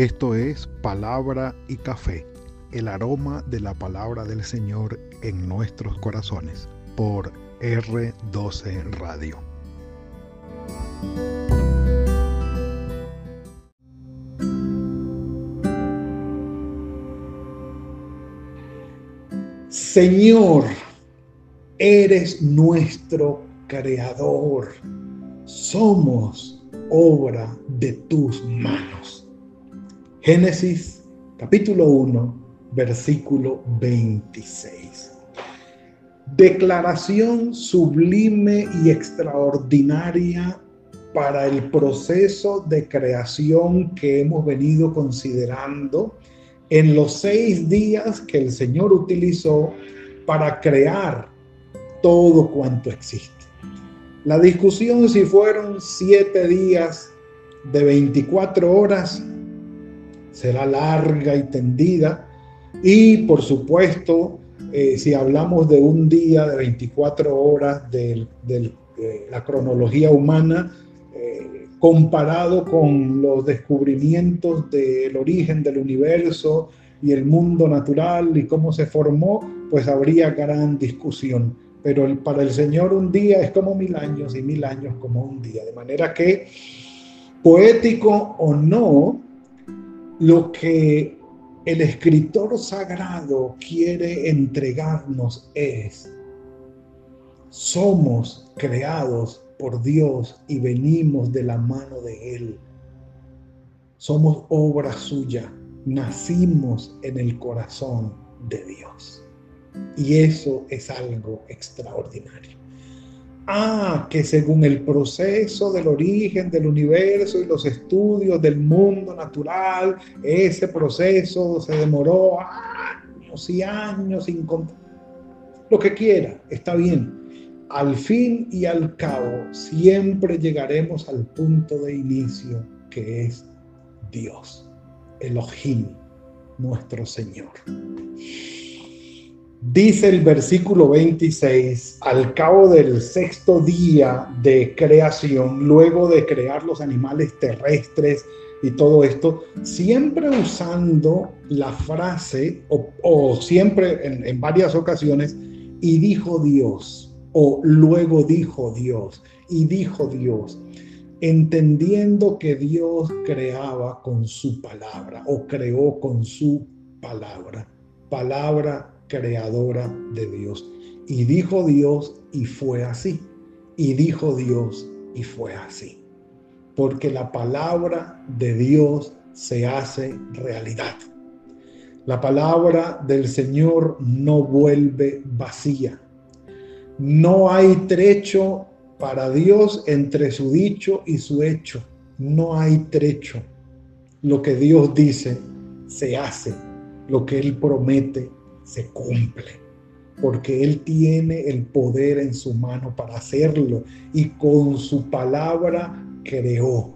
Esto es Palabra y Café, el aroma de la palabra del Señor en nuestros corazones, por R12 Radio. Señor, eres nuestro creador. Somos obra de tus manos. Génesis capítulo 1, versículo 26. Declaración sublime y extraordinaria para el proceso de creación que hemos venido considerando en los seis días que el Señor utilizó para crear todo cuanto existe. La discusión si fueron siete días de 24 horas será larga y tendida. Y por supuesto, eh, si hablamos de un día de 24 horas de, la cronología humana, eh, comparado con los descubrimientos del origen del universo y el mundo natural y cómo se formó, pues habría gran discusión. Pero para el Señor un día es como mil años y mil años como un día. De manera que, poético o no, lo que el escritor sagrado quiere entregarnos es, somos creados por Dios y venimos de la mano de Él. Somos obra suya, nacimos en el corazón de Dios. Y eso es algo extraordinario. Ah, que según el proceso del origen del universo y los estudios del mundo natural, ese proceso se demoró años y años sin Lo que quiera, está bien. Al fin y al cabo, siempre llegaremos al punto de inicio que es Dios, Elohim, nuestro Señor. Dice el versículo 26, al cabo del sexto día de creación, luego de crear los animales terrestres y todo esto, siempre usando la frase, o, siempre en, en varias ocasiones, y dijo Dios, o luego dijo Dios, y dijo Dios, entendiendo que Dios creaba con su palabra, o creó con su palabra, palabra creadora de Dios. Y dijo Dios y fue así. Y dijo Dios y fue así. Porque la palabra de Dios se hace realidad. La palabra del Señor no vuelve vacía. No hay trecho para Dios entre su dicho y su hecho. No hay trecho. Lo que Dios dice se hace. Lo que Él promete se cumple, porque Él tiene el poder en su mano para hacerlo y con su palabra creó,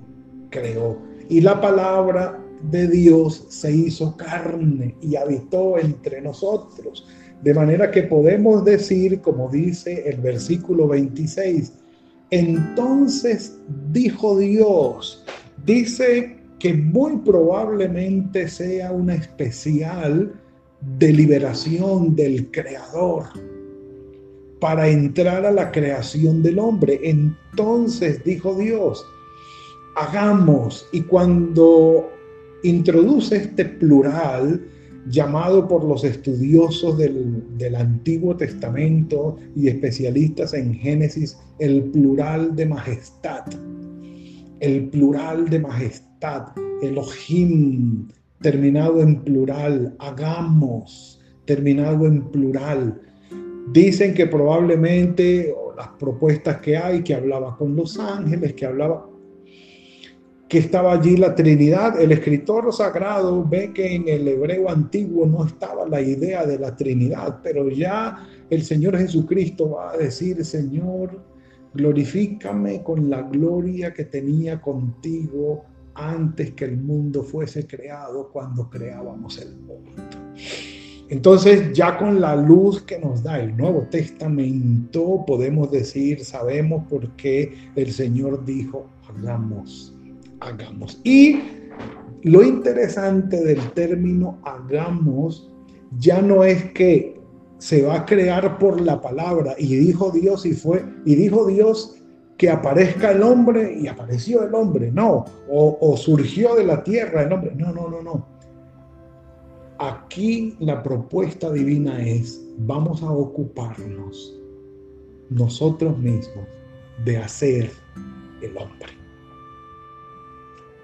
creó. Y la palabra de Dios se hizo carne y habitó entre nosotros. De manera que podemos decir, como dice el versículo 26, entonces dijo Dios, dice que muy probablemente sea una especial de liberación del creador para entrar a la creación del hombre. Entonces dijo Dios, hagamos, y cuando introduce este plural, llamado por los estudiosos del, del, Antiguo Testamento y especialistas en Génesis, el plural de majestad. El plural de majestad, Elohim, terminado en plural, hagamos, terminado en plural. Dicen que probablemente las propuestas que hay, que hablaba con los ángeles, que hablaba, que estaba allí la Trinidad. El escritor sagrado ve que en el hebreo antiguo no estaba la idea de la Trinidad, pero ya el Señor Jesucristo va a decir, Señor, glorifícame con la gloria que tenía contigo antes que el mundo fuese creado cuando creábamos el mundo. Entonces ya con la luz que nos da el Nuevo Testamento podemos decir, sabemos por qué el Señor dijo, hagamos, hagamos. Y lo interesante del término hagamos ya no es que se va a crear por la palabra y dijo Dios y fue, y dijo Dios que aparezca el hombre y apareció el hombre, no, o, o surgió de la tierra el hombre, no, no, no, no. Aquí la propuesta divina es, vamos a ocuparnos nosotros mismos de hacer el hombre.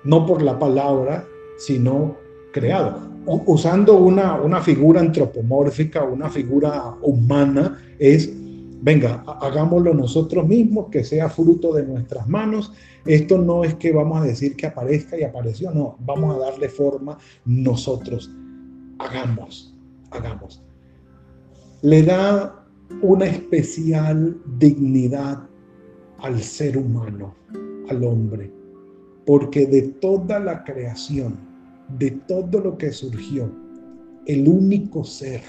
No por la palabra, sino creado. usando una, una figura antropomórfica, una figura humana, es, venga, hagámoslo nosotros mismos, que sea fruto de nuestras manos. Esto no es que vamos a decir que aparezca y apareció, no, vamos a darle forma nosotros. Hagamos, hagamos. Le da una especial dignidad al ser humano, al hombre, porque de toda la creación, de todo lo que surgió, el único ser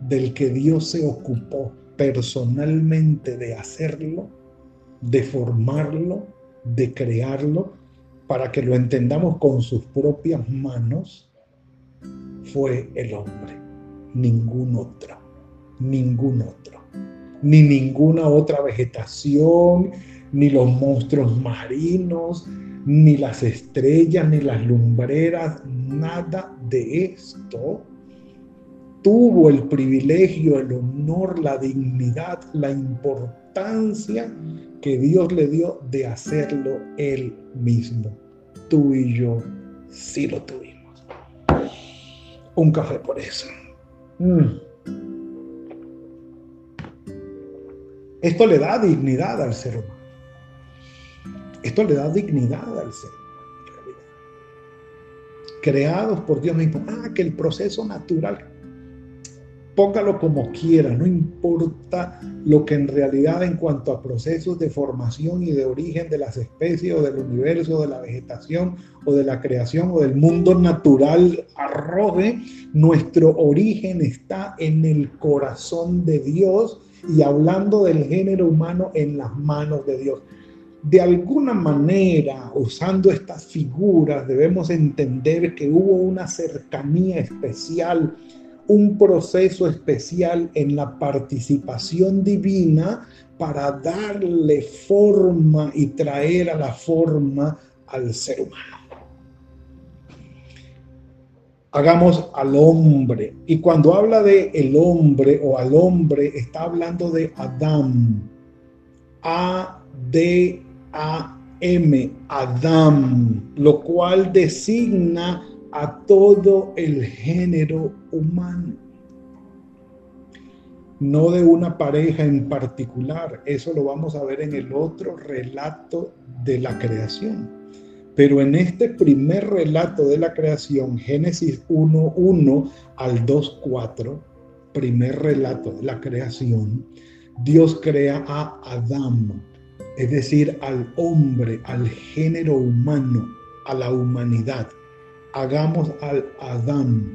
del que Dios se ocupó personalmente de hacerlo, de formarlo, de crearlo, para que lo entendamos con sus propias manos, fue el hombre, ningún otro, ningún otro, ni ninguna otra vegetación, ni los monstruos marinos, ni las estrellas, ni las lumbreras, nada de esto tuvo el privilegio, el honor, la dignidad, la importancia que Dios le dio de hacerlo él mismo. Tú y yo sí lo tuvimos. Un café por eso. Mm. Esto le da dignidad al ser humano. Esto le da dignidad al ser, en realidad. Creados por Dios mismo. Ah, que el proceso natural, póngalo como quiera, no importa lo que en realidad en cuanto a procesos de formación y de origen de las especies o del universo, de la vegetación o de la creación o del mundo natural arroje, nuestro origen está en el corazón de Dios y hablando del género humano en las manos de Dios. De alguna manera, usando estas figuras, debemos entender que hubo una cercanía especial, un proceso especial en la participación divina para darle forma y traer a la forma al ser humano. Hagamos al hombre. Y cuando habla de el hombre o al hombre, está hablando de Adán. A, D, a-M, Adam, lo cual designa a todo el género humano. No de una pareja en particular, eso lo vamos a ver en el otro relato de la creación. Pero en este primer relato de la creación, Génesis 1.1 al 2.4, primer relato de la creación, Dios crea a Adán es decir, al hombre, al género humano, a la humanidad. Hagamos al Adán.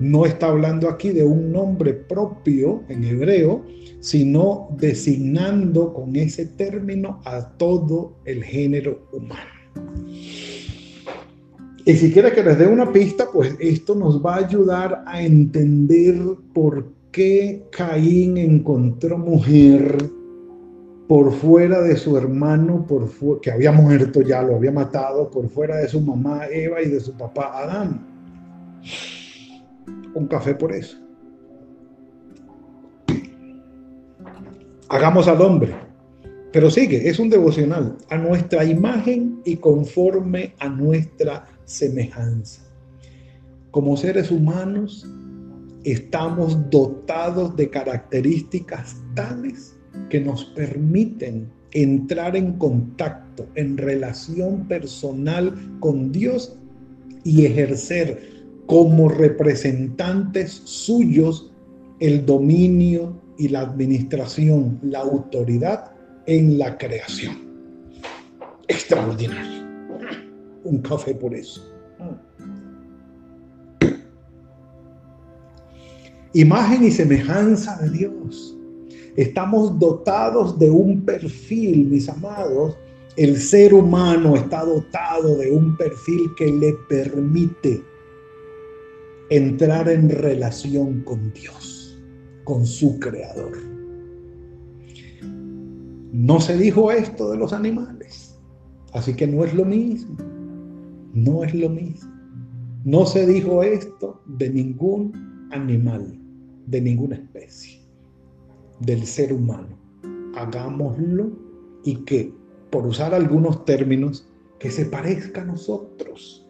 No está hablando aquí de un nombre propio en hebreo, sino designando con ese término a todo el género humano. Y si quiere que les dé una pista, pues esto nos va a ayudar a entender por qué Caín encontró mujer por fuera de su hermano, por que había muerto ya, lo había matado, por fuera de su mamá Eva y de su papá Adán. Un café por eso. Hagamos al hombre. Pero sigue, es un devocional, a nuestra imagen y conforme a nuestra semejanza. Como seres humanos, estamos dotados de características tales que nos permiten entrar en contacto, en relación personal con Dios y ejercer como representantes suyos el dominio y la administración, la autoridad en la creación. Extraordinario. Un café por eso. Imagen y semejanza de Dios. Estamos dotados de un perfil, mis amados, el ser humano está dotado de un perfil que le permite entrar en relación con Dios, con su creador. No se dijo esto de los animales, así que no es lo mismo, no es lo mismo. No se dijo esto de ningún animal, de ninguna especie, del ser humano. Hagámoslo y que, por usar algunos términos, que se parezca a nosotros.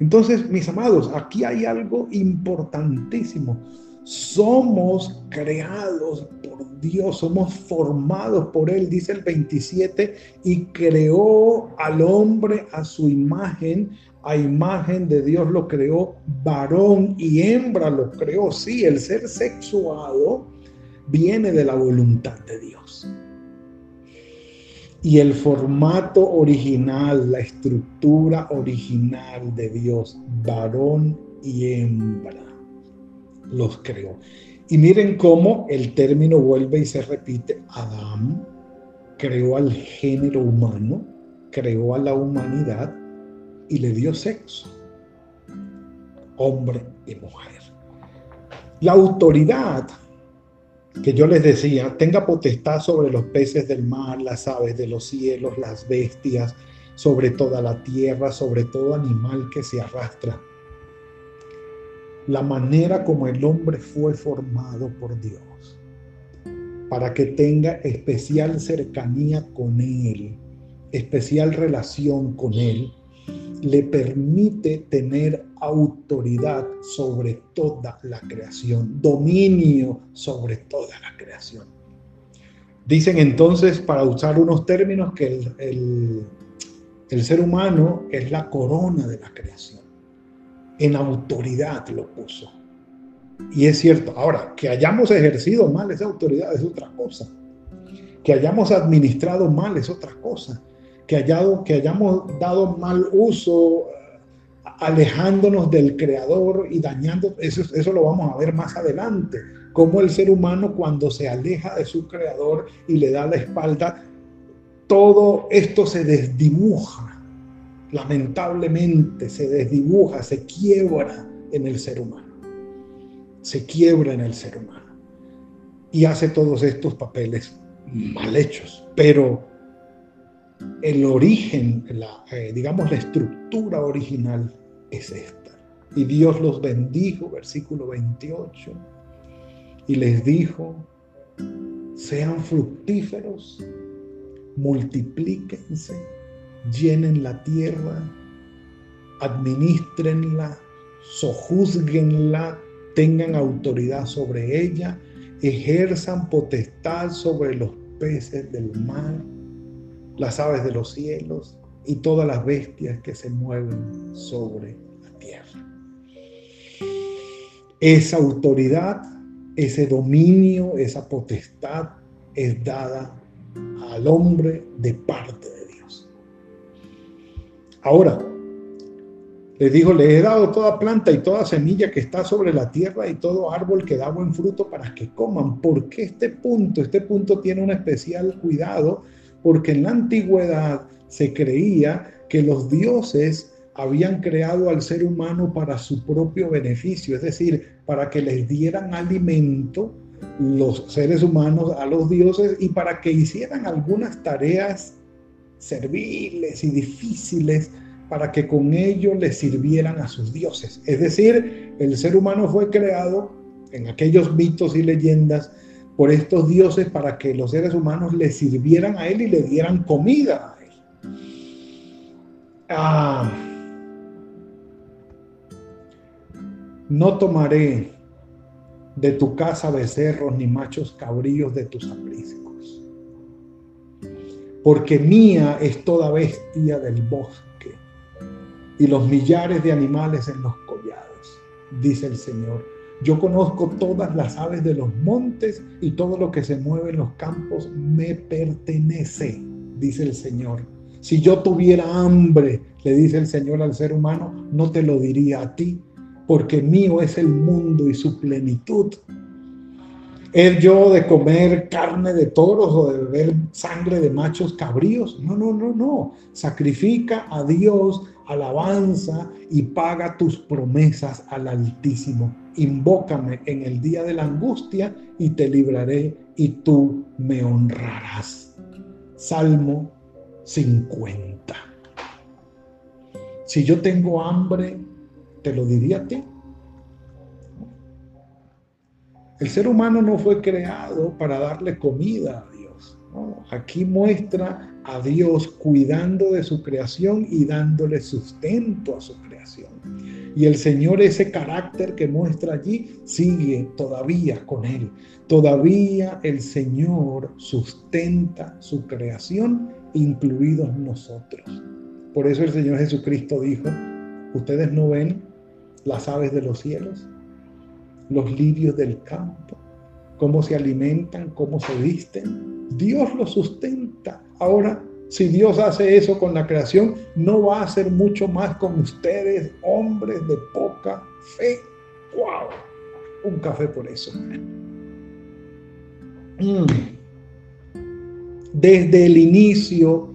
Entonces, mis amados, aquí hay algo importantísimo. Somos creados por Dios, somos formados por Él, dice el 27, y creó al hombre a su imagen a imagen de Dios lo creó, varón y hembra lo creó. Sí, el ser sexuado viene de la voluntad de Dios. Y el formato original, la estructura original de Dios, varón y hembra, los creó. Y miren cómo el término vuelve y se repite. Adán creó al género humano, creó a la humanidad y le dio sexo, hombre y mujer. La autoridad que yo les decía, tenga potestad sobre los peces del mar, las aves de los cielos, las bestias, sobre toda la tierra, sobre todo animal que se arrastra. La manera como el hombre fue formado por Dios, para que tenga especial cercanía con Él, especial relación con Él, le permite tener autoridad sobre toda la creación, dominio sobre toda la creación. Dicen entonces, para usar unos términos, que el, el, ser humano es la corona de la creación. En autoridad lo puso. Y es cierto. Ahora, que hayamos ejercido mal esa autoridad es otra cosa. Que hayamos administrado mal es otra cosa que, que hayamos dado mal uso, alejándonos del creador y dañando, eso, eso lo vamos a ver más adelante, cómo el ser humano cuando se aleja de su creador y le da la espalda, todo esto se desdibuja, lamentablemente se desdibuja, se quiebra en el ser humano, se quiebra en el ser humano y hace todos estos papeles mal hechos, pero el origen, la, eh, digamos la estructura original es esta. Y Dios los bendijo, versículo 28, y les dijo, sean fructíferos, multiplíquense, llenen la tierra, administrenla, sojuzguenla, tengan autoridad sobre ella, ejerzan potestad sobre los peces del mar las aves de los cielos y todas las bestias que se mueven sobre la tierra. Esa autoridad, ese dominio, esa potestad es dada al hombre de parte de Dios. Ahora, le dijo, le he dado toda planta y toda semilla que está sobre la tierra y todo árbol que da buen fruto para que coman. ¿Por qué este punto? Este punto tiene un especial cuidado porque en la antigüedad se creía que los dioses habían creado al ser humano para su propio beneficio, es decir, para que les dieran alimento los seres humanos a los dioses y para que hicieran algunas tareas serviles y difíciles para que con ello les sirvieran a sus dioses. Es decir, el ser humano fue creado en aquellos mitos y leyendas por estos dioses para que los seres humanos le sirvieran a él y le dieran comida a él. Ah, no tomaré de tu casa becerros ni machos cabríos de tus apriscos, porque mía es toda bestia del bosque y los millares de animales en los collados, dice el Señor yo conozco todas las aves de los montes y todo lo que se mueve en los campos me pertenece, dice el Señor. Si yo tuviera hambre, le dice el Señor al ser humano, no te lo diría a ti, porque mío es el mundo y su plenitud. ¿Es yo de comer carne de toros o de beber sangre de machos cabríos? No, no, no, no. Sacrifica a Dios, alabanza y paga tus promesas al Altísimo. Invócame en el día de la angustia y te libraré y tú me honrarás. Salmo 50. Si yo tengo hambre, te lo diría a ti. El ser humano no fue creado para darle comida a Dios. Aquí muestra a Dios cuidando de su creación y dándole sustento a su creación. Y el Señor, ese carácter que muestra allí, sigue todavía con Él. Todavía el Señor sustenta su creación, incluidos nosotros. Por eso el Señor Jesucristo dijo, ustedes no ven las aves de los cielos, los lirios del campo, cómo se alimentan, cómo se visten. Dios los sustenta. Ahora, si Dios hace eso con la creación, no va a hacer mucho más con ustedes, hombres de poca fe. ¡Wow! Un café por eso. Mm. Desde el inicio,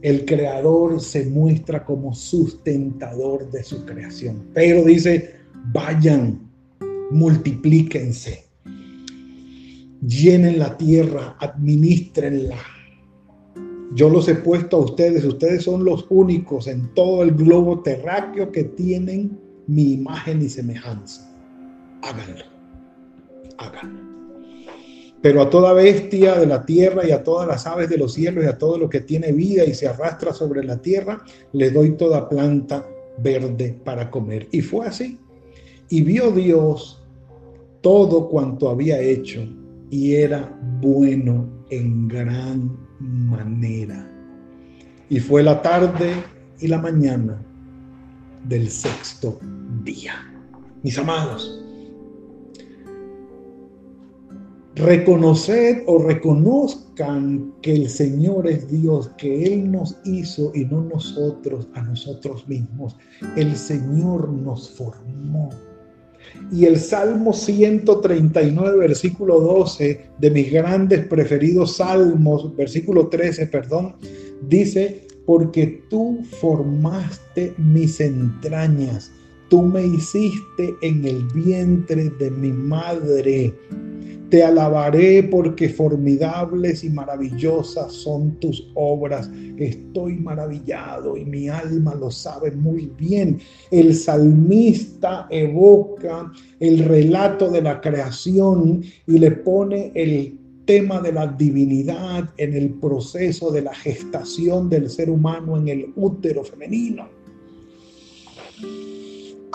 el creador se muestra como sustentador de su creación. Pero dice, vayan, multiplíquense, llenen la tierra, administrenla. Yo los he puesto a ustedes, ustedes son los únicos en todo el globo terráqueo que tienen mi imagen y semejanza. Háganlo, háganlo. Pero a toda bestia de la tierra y a todas las aves de los cielos y a todo lo que tiene vida y se arrastra sobre la tierra, le doy toda planta verde para comer. Y fue así. Y vio Dios todo cuanto había hecho y era bueno en gran manera. Y fue la tarde y la mañana del sexto día. Mis amados, reconoced o reconozcan que el Señor es Dios, que Él nos hizo y no nosotros a nosotros mismos. El Señor nos formó. Y el Salmo 139, versículo 12, de mis grandes preferidos salmos, versículo 13, perdón, dice, porque tú formaste mis entrañas, tú me hiciste en el vientre de mi madre. Te alabaré porque formidables y maravillosas son tus obras. Estoy maravillado y mi alma lo sabe muy bien. El salmista evoca el relato de la creación y le pone el tema de la divinidad en el proceso de la gestación del ser humano en el útero femenino.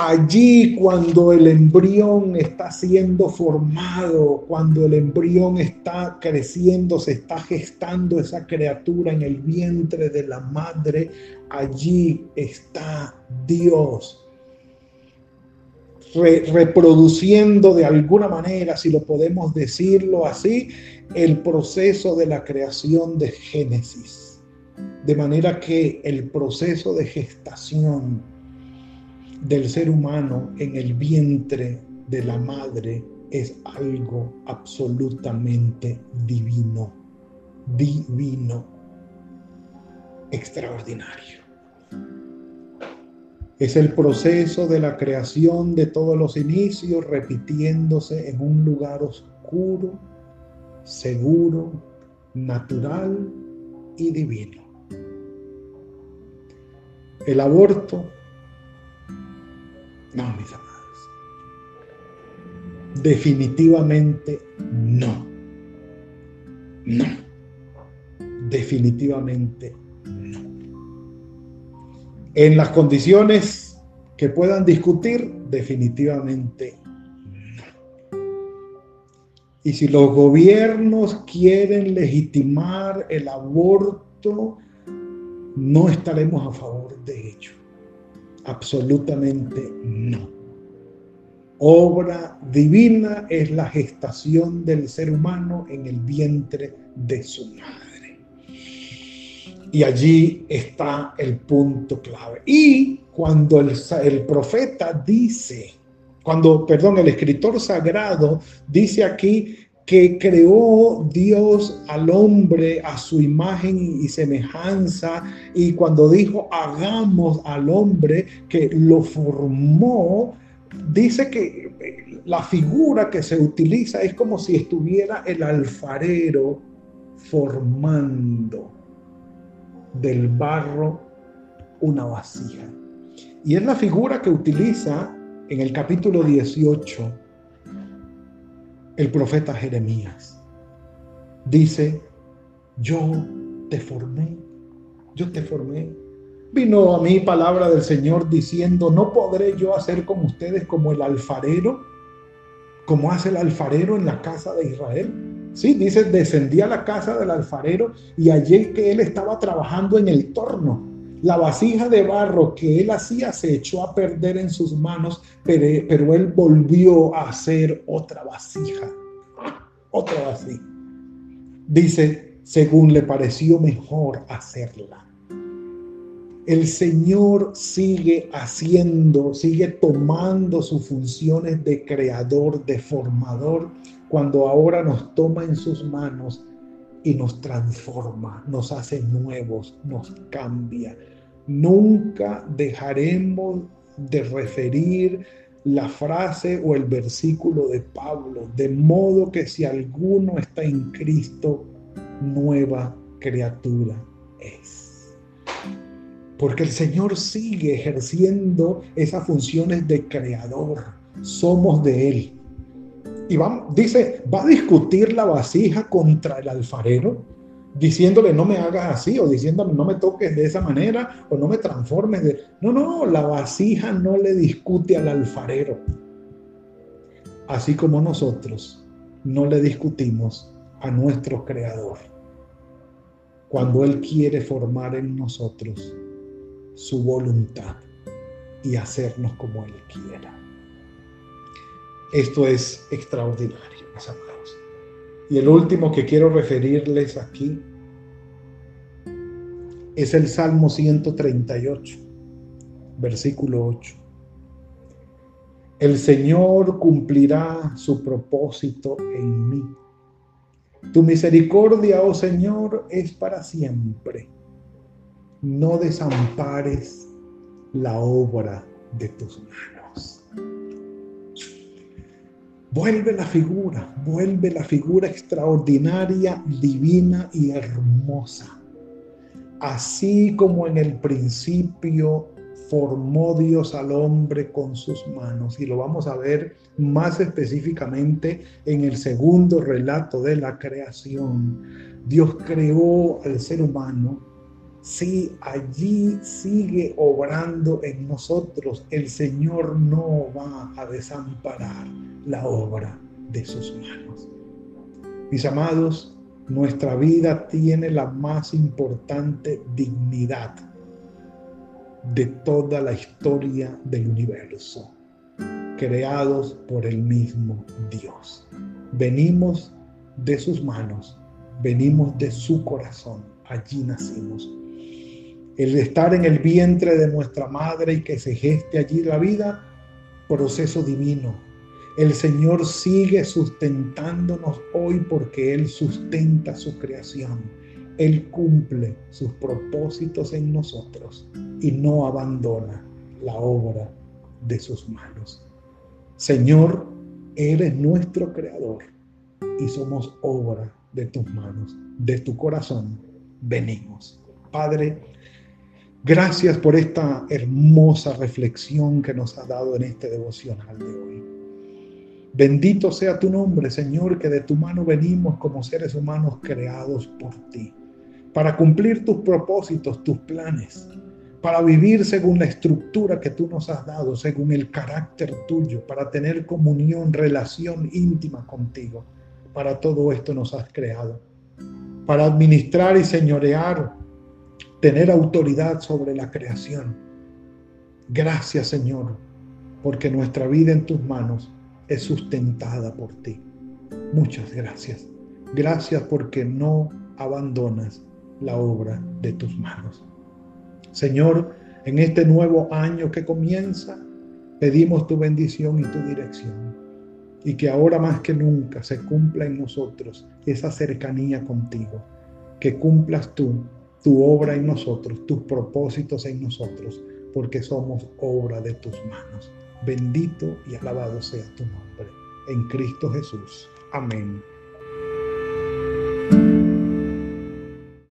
Allí cuando el embrión está siendo formado, cuando el embrión está creciendo, se está gestando esa criatura en el vientre de la madre, allí está Dios reproduciendo de alguna manera, si lo podemos decirlo así, el proceso de la creación de Génesis. De manera que el proceso de gestación del ser humano en el vientre de la madre es algo absolutamente divino, divino, extraordinario. Es el proceso de la creación de todos los inicios repitiéndose en un lugar oscuro, seguro, natural y divino. El aborto no, mis amados. Definitivamente no. No. Definitivamente no. En las condiciones que puedan discutir, definitivamente no. Y si los gobiernos quieren legitimar el aborto, no estaremos a favor de ello. Absolutamente no. Obra divina es la gestación del ser humano en el vientre de su madre. Y allí está el punto clave. Y cuando el, profeta dice, cuando, perdón, el escritor sagrado dice aquí que creó Dios al hombre a su imagen y semejanza, y cuando dijo hagamos al hombre que lo formó, dice que eh, la figura que se utiliza es como si estuviera el alfarero formando del barro una vasija. Y es la figura que utiliza en el capítulo 18 el profeta Jeremías. Dice, yo te formé, yo te formé. Vino a mí palabra del Señor diciendo, no podré yo hacer como ustedes como el alfarero, como hace el alfarero en la casa de Israel. Sí, dice, descendí a la casa del alfarero y allí que él estaba trabajando en el torno la vasija de barro que él hacía se echó a perder en sus manos, pero, él volvió a hacer otra vasija. Otra vasija. Dice, según le pareció mejor hacerla. El Señor sigue haciendo, sigue tomando sus funciones de creador, de formador, cuando ahora nos toma en sus manos y nos transforma, nos hace nuevos, nos cambia. Nunca dejaremos de referir la frase o el versículo de Pablo, de modo que si alguno está en Cristo, nueva criatura es. Porque el Señor sigue ejerciendo esas funciones de creador. Somos de Él. Y dice, ¿va a discutir la vasija contra el alfarero? Diciéndole no me hagas así o diciéndole no me toques de esa manera o no me transformes de... No, no, la vasija no le discute al alfarero. Así como nosotros no le discutimos a nuestro creador. Cuando Él quiere formar en nosotros su voluntad y hacernos como Él quiera. Esto es extraordinario, mis amados. Y el último que quiero referirles aquí es el Salmo 138, versículo 8. El Señor cumplirá su propósito en mí. Tu misericordia, oh Señor, es para siempre. No desampares la obra de tus manos. Vuelve la figura, vuelve la figura extraordinaria, divina y hermosa. Así como en el principio formó Dios al hombre con sus manos. Y lo vamos a ver más específicamente en el segundo relato de la creación. Dios creó al ser humano si allí sigue obrando en nosotros, el Señor no va a desamparar la obra de sus manos. Mis amados, nuestra vida tiene la más importante dignidad de toda la historia del universo, creados por el mismo Dios. Venimos de sus manos, venimos de su corazón, allí nacimos el estar en el vientre de nuestra madre y que se geste allí la vida, proceso divino. El Señor sigue sustentándonos hoy porque Él sustenta su creación. Él cumple sus propósitos en nosotros y no abandona la obra de sus manos. Señor, eres nuestro creador y somos obra de tus manos, de tu corazón. Venimos. Padre, Gracias por esta hermosa reflexión que nos ha dado en este devocional de hoy. Bendito sea tu nombre, Señor, que de tu mano venimos como seres humanos creados por ti, para cumplir tus propósitos, tus planes, para vivir según la estructura que tú nos has dado, según el carácter tuyo, para tener comunión, relación íntima contigo. Para todo esto nos has creado, para administrar y señorear tener autoridad sobre la creación. Gracias Señor, porque nuestra vida en tus manos es sustentada por ti. Muchas gracias. Gracias porque no abandonas la obra de tus manos. Señor, en este nuevo año que comienza, pedimos tu bendición y tu dirección. y que ahora más que nunca se cumpla en nosotros esa cercanía contigo, que cumplas tú tu obra en nosotros, tus propósitos en nosotros, porque somos obra de tus manos. Bendito y alabado sea tu nombre. En Cristo Jesús. Amén